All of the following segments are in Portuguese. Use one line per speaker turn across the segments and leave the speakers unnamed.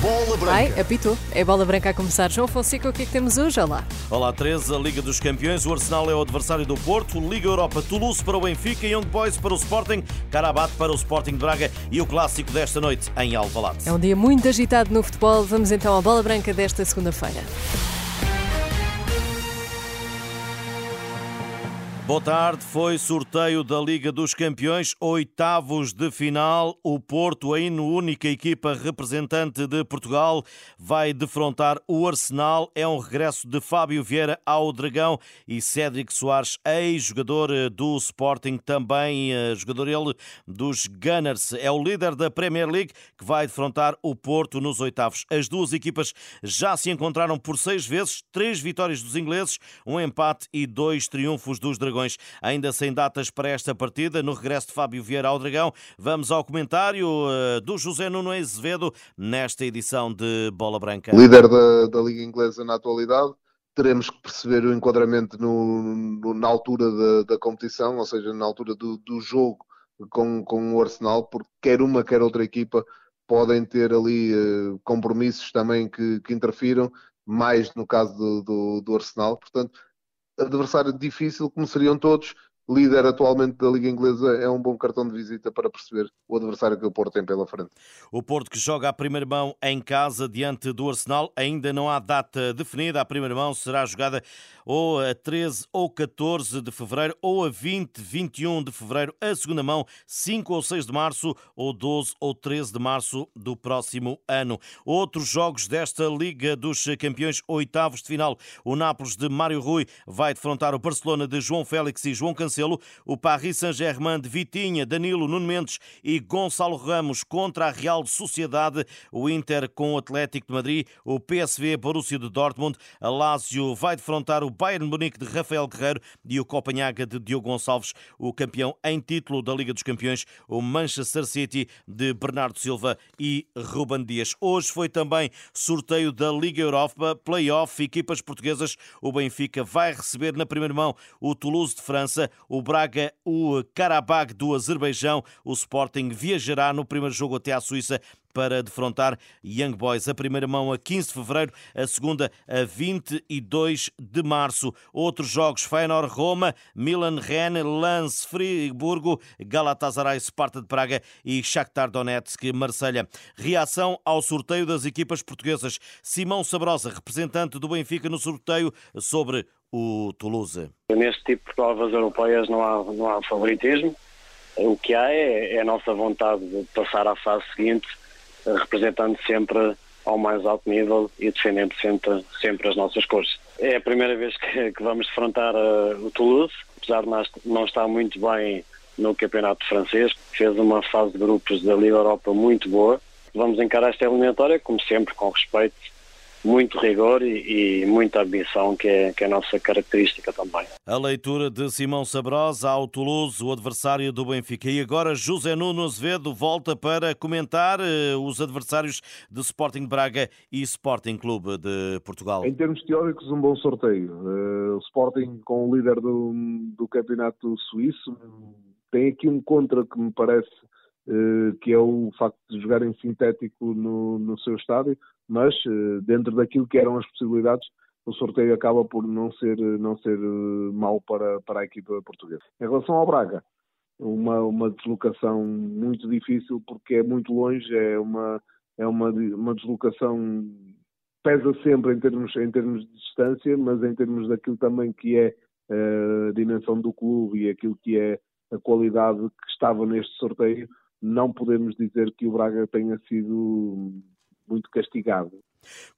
Bola Branca.
Ai, apitou. É bola branca a começar. João Fonseca, o que é que temos hoje? Olá.
Olá, 13, a Liga dos Campeões. O Arsenal é o adversário do Porto. Liga Europa, Toulouse para o Benfica, Young Boys para o Sporting, Carabat para o Sporting de Braga e o clássico desta noite em Alvalade.
É um dia muito agitado no futebol. Vamos então à bola branca desta segunda-feira.
Boa tarde, foi sorteio da Liga dos Campeões, oitavos de final. O Porto, a única equipa representante de Portugal, vai defrontar o Arsenal. É um regresso de Fábio Vieira ao Dragão e Cédric Soares, ex-jogador do Sporting, também eh, jogador ele dos Gunners. É o líder da Premier League que vai defrontar o Porto nos oitavos. As duas equipas já se encontraram por seis vezes, três vitórias dos ingleses, um empate e dois triunfos dos Dragões. Ainda sem datas para esta partida, no regresso de Fábio Vieira ao Dragão, vamos ao comentário eh, do José Nuno Azevedo nesta edição de Bola Branca.
Líder da, da Liga Inglesa na atualidade, teremos que perceber o enquadramento no, no, na altura da, da, competição, ou seja, na altura do, do jogo com, com o Arsenal, porque quer uma, quer outra equipa podem ter ali uh, compromissos também que, que interfiram, mais no caso do, do, do Arsenal. Portanto, adversário difícil, como seriam todos, líder atualmente da Liga Inglesa, é um bom cartão de visita para perceber o adversário que o Porto tem pela frente.
O Porto que joga a primeira mão em casa diante do Arsenal, ainda não há data definida. A primeira mão será jogada ou a 13 ou 14 de fevereiro, ou a 20, 21 de fevereiro. A segunda mão, 5 ou 6 de março, ou 12 ou 13 de março do próximo ano. Outros jogos desta Liga dos Campeões, oitavos de final. O Nápoles de Mário Rui vai defrontar o Barcelona de João Félix e João Cancelo O Paris Saint-Germain de Vitinha, Danilo, Nuno Mendes e Gonçalo Ramos contra a Real Sociedade, o Inter com o Atlético de Madrid, o PSV Borussia de Dortmund, a Lazio vai defrontar o Bayern Munique de Rafael Guerreiro e o Copenhaga de Diogo Gonçalves, o campeão em título da Liga dos Campeões, o Manchester City de Bernardo Silva e Ruben Dias. Hoje foi também sorteio da Liga Europa, playoff, equipas portuguesas. O Benfica vai receber na primeira mão o Toulouse de França, o Braga, o Karabakh do Azerbaijão. O Sporting viajará no primeiro jogo até à Suíça para defrontar Young Boys. A primeira mão a 15 de fevereiro, a segunda a 22 de março. Outros jogos: Feyenoord-Roma, Milan-Rennes, Lens, Friburgo, Galatasaray, Sparta de Praga e Shakhtar Donetsk-Marselha. Reação ao sorteio das equipas portuguesas. Simão Sabrosa, representante do Benfica no sorteio sobre o Toulouse.
Neste tipo de provas europeias não há, não há favoritismo. O que há é, é a nossa vontade de passar à fase seguinte, representando sempre ao mais alto nível e defendendo sempre, sempre as nossas cores. É a primeira vez que, que vamos defrontar uh, o Toulouse, apesar de não estar muito bem no campeonato francês, fez uma fase de grupos da Liga Europa muito boa. Vamos encarar esta eliminatória, como sempre, com respeito muito rigor e, e, muita ambição, que é, que é a nossa característica também.
A leitura de Simão Sabrosa ao Toulouse, o adversário do Benfica. E agora José Nuno Azevedo volta para comentar uh, os adversários de Sporting Braga e Sporting Clube de Portugal.
Em termos teóricos, um bom sorteio. Uh, o Sporting, com o líder do, do campeonato suíço, tem aqui um contra que me parece uh, que é o facto de jogar em sintético no, no seu estádio mas eh, dentro daquilo que eram as possibilidades, o sorteio acaba por não ser, não ser eh, mau para, para a equipa portuguesa. Em relação ao Braga, uma, uma deslocação muito difícil porque é muito longe, é uma, é uma, uma deslocação pesa sempre em termos, em termos de distância, mas em termos daquilo também que é eh, a dimensão do clube e aquilo que é a qualidade que estava neste sorteio, não podemos dizer que o Braga tenha sido muito castigado.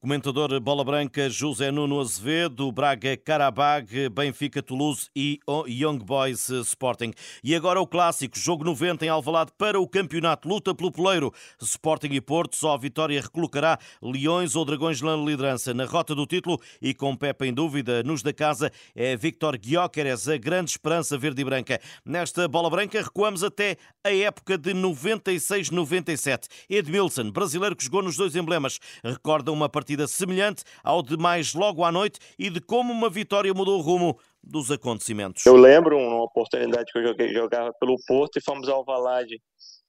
Comentador Bola Branca José Nuno Azevedo, Braga Karabag, Benfica Toulouse e Young Boys Sporting. E agora o clássico, jogo 90 em Alvalade para o campeonato, luta pelo poleiro. Sporting e Porto, só a vitória recolocará Leões ou Dragões na liderança. Na rota do título e com Pepe em dúvida, nos da casa é Victor Guióqueres, a grande esperança verde e branca. Nesta Bola Branca recuamos até a época de 96-97. Edmilson, brasileiro que jogou nos dois emblemas, recorda uma partida semelhante ao de mais logo à noite e de como uma vitória mudou o rumo dos acontecimentos.
Eu lembro uma oportunidade que eu joguei, jogava pelo Porto e fomos ao Valade.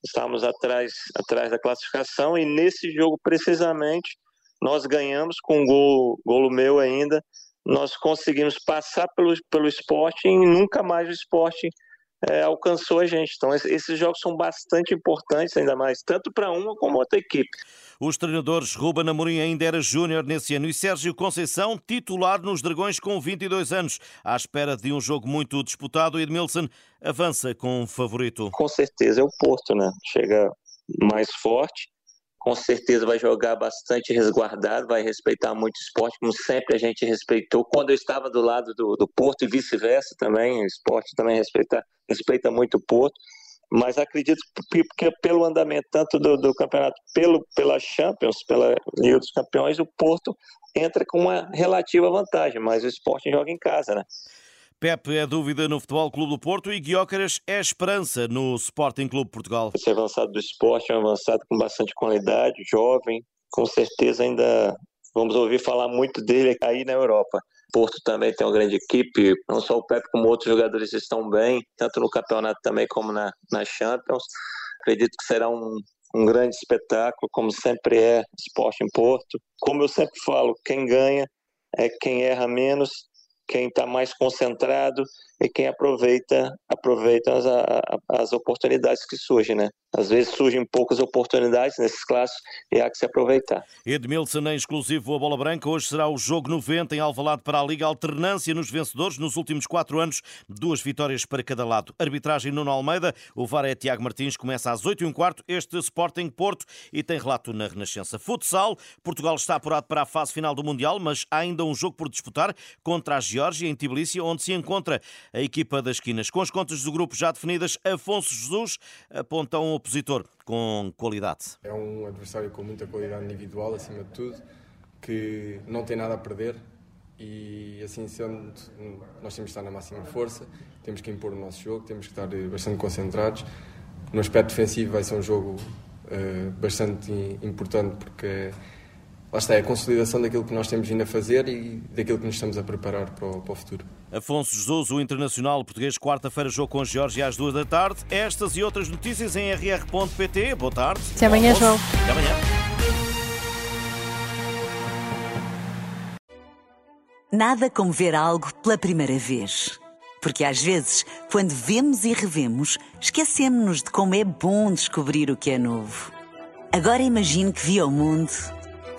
Estávamos atrás, atrás da classificação e nesse jogo precisamente nós ganhamos com um gol, golo meu ainda. Nós conseguimos passar pelo, pelo esporte e nunca mais o esporte é, alcançou a gente. Então, esses jogos são bastante importantes, ainda mais, tanto para uma como outra equipe.
Os treinadores Ruben Amorim ainda era júnior nesse ano e Sérgio Conceição, titular nos Dragões com 22 anos. À espera de um jogo muito disputado, Edmilson avança com um favorito.
Com certeza é o Porto, né? Chega mais forte, com certeza vai jogar bastante resguardado, vai respeitar muito o esporte, como sempre a gente respeitou. Quando eu estava do lado do, do Porto e vice-versa também, o esporte também respeita, respeita muito o Porto. Mas acredito que pelo andamento tanto do, do campeonato, pelo, pela Champions, pela Liga dos Campeões, o Porto entra com uma relativa vantagem, mas o esporte joga em casa, né?
Pepe é dúvida no Futebol Clube do Porto e Guiócaras é esperança no Sporting Clube Portugal.
Esse avançado do esporte é um avançado com bastante qualidade, jovem, com certeza ainda vamos ouvir falar muito dele aí na Europa. Porto também tem uma grande equipe, não só o Pepe como outros jogadores estão bem, tanto no campeonato também como na, na Champions. Acredito que será um, um grande espetáculo, como sempre é esporte em Porto. Como eu sempre falo, quem ganha é quem erra menos quem está mais concentrado e quem aproveita aproveita as, as oportunidades que surgem, né? Às vezes surgem poucas oportunidades nesses classes e há que se aproveitar.
Edmilson em exclusivo a Bola Branca. Hoje será o jogo 90 em Alvalade para a Liga. Alternância nos vencedores nos últimos quatro anos. Duas vitórias para cada lado. Arbitragem Nuno Almeida. O VAR é Tiago Martins. Começa às 8 e um quarto. Este Sporting Porto e tem relato na Renascença. Futsal. Portugal está apurado para a fase final do Mundial, mas há ainda um jogo por disputar contra a Geórgia em Tbilisi, onde se encontra a equipa das esquinas. Com as contas do grupo já definidas, Afonso Jesus aponta um opositor com qualidade.
É um adversário com muita qualidade individual, acima de tudo, que não tem nada a perder e assim sendo, nós temos que estar na máxima força, temos que impor o nosso jogo, temos que estar bastante concentrados. No aspecto defensivo vai ser um jogo uh, bastante importante porque lá está, é a consolidação daquilo que nós temos vindo a fazer e daquilo que nos estamos a preparar para o, para o futuro.
Afonso Jesus, o internacional português, quarta-feira, jogo com a Geórgia às duas da tarde. Estas e outras notícias em rr.pt. Boa tarde.
Até amanhã, João.
Até amanhã.
Nada como ver algo pela primeira vez. Porque às vezes, quando vemos e revemos, esquecemos-nos de como é bom descobrir o que é novo. Agora imagine que viu o mundo